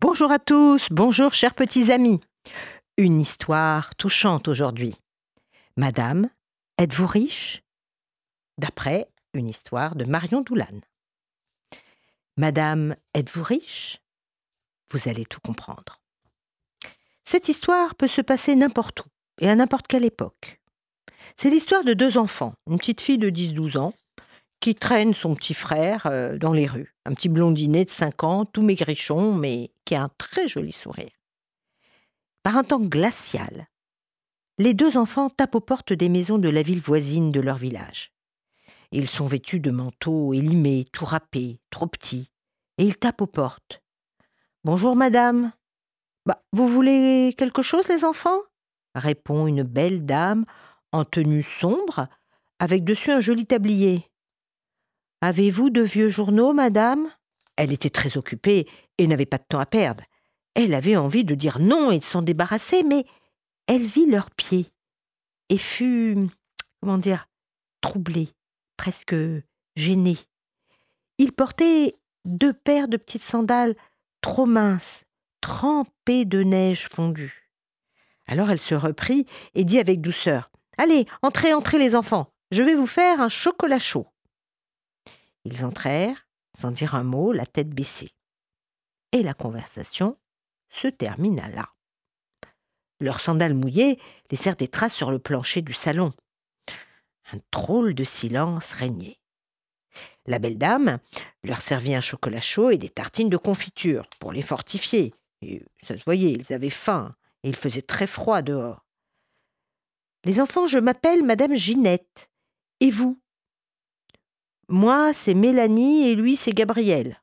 Bonjour à tous, bonjour chers petits amis. Une histoire touchante aujourd'hui. Madame, êtes-vous riche? D'après une histoire de Marion Doulane. Madame, êtes-vous riche? Vous allez tout comprendre. Cette histoire peut se passer n'importe où et à n'importe quelle époque. C'est l'histoire de deux enfants, une petite fille de 10-12 ans qui traîne son petit frère euh, dans les rues. Un petit blondinet de 5 ans, tout maigrichon, mais qui a un très joli sourire. Par un temps glacial, les deux enfants tapent aux portes des maisons de la ville voisine de leur village. Ils sont vêtus de manteaux élimés, tout râpés, trop petits, et ils tapent aux portes. Bonjour, madame. Bah, vous voulez quelque chose, les enfants? répond une belle dame en tenue sombre, avec dessus un joli tablier. Avez-vous de vieux journaux, madame? Elle était très occupée et n'avait pas de temps à perdre. Elle avait envie de dire non et de s'en débarrasser, mais elle vit leurs pieds et fut, comment dire, troublée, presque gênée. Ils portaient deux paires de petites sandales trop minces, trempées de neige fondue. Alors elle se reprit et dit avec douceur Allez, entrez, entrez les enfants, je vais vous faire un chocolat chaud. Ils entrèrent, sans dire un mot, la tête baissée. Et la conversation se termina là. Leurs sandales mouillées laissèrent des traces sur le plancher du salon. Un drôle de silence régnait. La belle dame leur servit un chocolat chaud et des tartines de confiture pour les fortifier. Et ça se voyait, ils avaient faim et il faisait très froid dehors. Les enfants, je m'appelle Madame Ginette. Et vous? Moi, c'est Mélanie et lui, c'est Gabriel.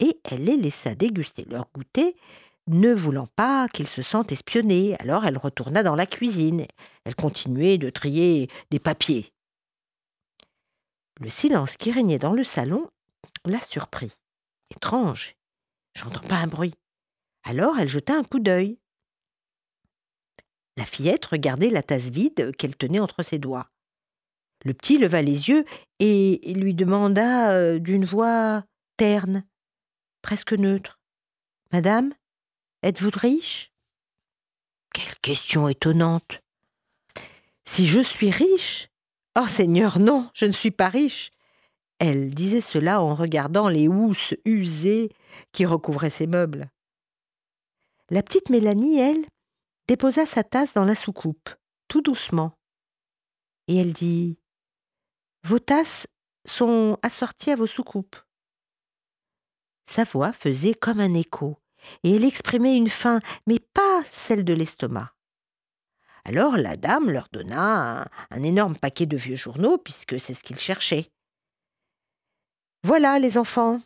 Et elle les laissa déguster leur goûter, ne voulant pas qu'ils se sentent espionnés. Alors elle retourna dans la cuisine. Elle continuait de trier des papiers. Le silence qui régnait dans le salon la surprit. Étrange. J'entends pas un bruit. Alors elle jeta un coup d'œil. La fillette regardait la tasse vide qu'elle tenait entre ses doigts. Le petit leva les yeux et lui demanda euh, d'une voix terne, presque neutre. Madame, êtes-vous riche? Quelle question étonnante. Si je suis riche Oh Seigneur, non, je ne suis pas riche. Elle disait cela en regardant les housses usées qui recouvraient ses meubles. La petite Mélanie, elle, déposa sa tasse dans la soucoupe, tout doucement. Et elle dit vos tasses sont assorties à vos soucoupes. Sa voix faisait comme un écho, et elle exprimait une faim, mais pas celle de l'estomac. Alors la dame leur donna un, énorme paquet de vieux journaux, puisque c'est ce qu'ils cherchaient. Voilà, les enfants.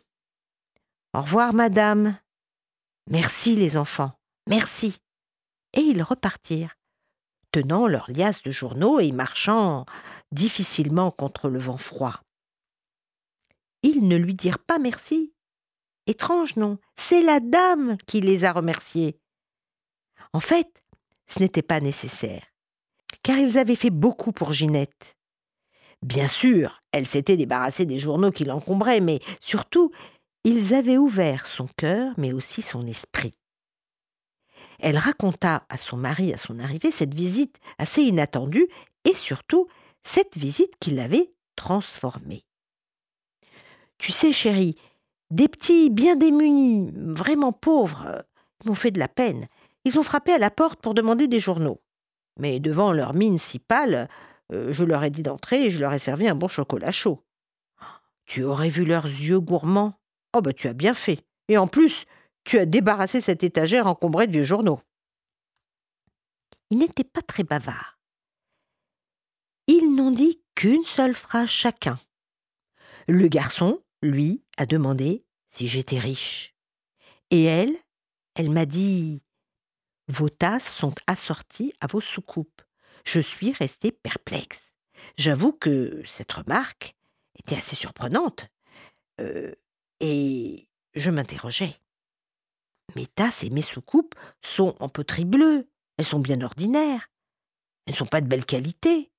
Au revoir, madame. Merci, les enfants. Merci. Et ils repartirent, tenant leurs liasses de journaux et marchant difficilement contre le vent froid. Ils ne lui dirent pas merci. Étrange, non? C'est la dame qui les a remerciés. En fait, ce n'était pas nécessaire, car ils avaient fait beaucoup pour Ginette. Bien sûr, elle s'était débarrassée des journaux qui l'encombraient, mais surtout, ils avaient ouvert son cœur, mais aussi son esprit. Elle raconta à son mari à son arrivée cette visite assez inattendue et surtout cette visite qui l'avait transformée. Tu sais, chérie, des petits bien démunis, vraiment pauvres, m'ont fait de la peine. Ils ont frappé à la porte pour demander des journaux. Mais devant leur mine si pâle, euh, je leur ai dit d'entrer et je leur ai servi un bon chocolat chaud. Tu aurais vu leurs yeux gourmands. Oh, bah, tu as bien fait. Et en plus, tu as débarrassé cette étagère encombrée de vieux journaux. Ils n'étaient pas très bavards. Ils n'ont dit qu'une seule phrase chacun. Le garçon, lui, a demandé si j'étais riche. Et elle, elle m'a dit Vos tasses sont assorties à vos soucoupes. Je suis restée perplexe. J'avoue que cette remarque était assez surprenante. Euh, et je m'interrogeais. Mes tasses et mes soucoupes sont en poterie bleue. Elles sont bien ordinaires. Elles ne sont pas de belle qualité.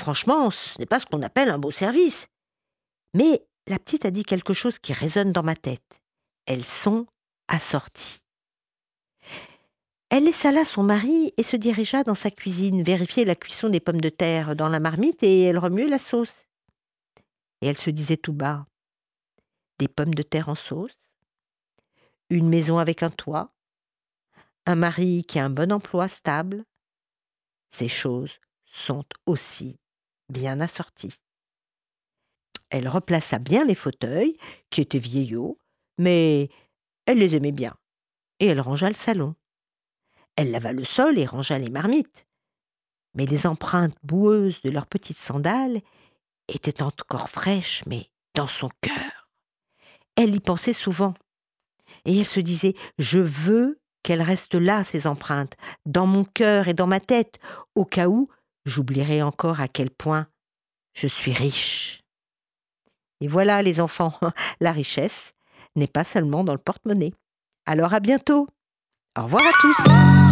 Franchement, ce n'est pas ce qu'on appelle un beau service. Mais la petite a dit quelque chose qui résonne dans ma tête. Elles sont assorties. Elle laissa là son mari et se dirigea dans sa cuisine vérifier la cuisson des pommes de terre dans la marmite et elle remuait la sauce. Et elle se disait tout bas Des pommes de terre en sauce, une maison avec un toit, un mari qui a un bon emploi stable. Ces choses sont aussi bien assorties. Elle replaça bien les fauteuils, qui étaient vieillots, mais elle les aimait bien, et elle rangea le salon. Elle lava le sol et rangea les marmites. Mais les empreintes boueuses de leurs petites sandales étaient encore fraîches, mais dans son cœur. Elle y pensait souvent. Et elle se disait Je veux qu'elles restent là, ces empreintes, dans mon cœur et dans ma tête, au cas où j'oublierai encore à quel point je suis riche. Et voilà, les enfants, la richesse n'est pas seulement dans le porte-monnaie. Alors à bientôt. Au revoir à tous.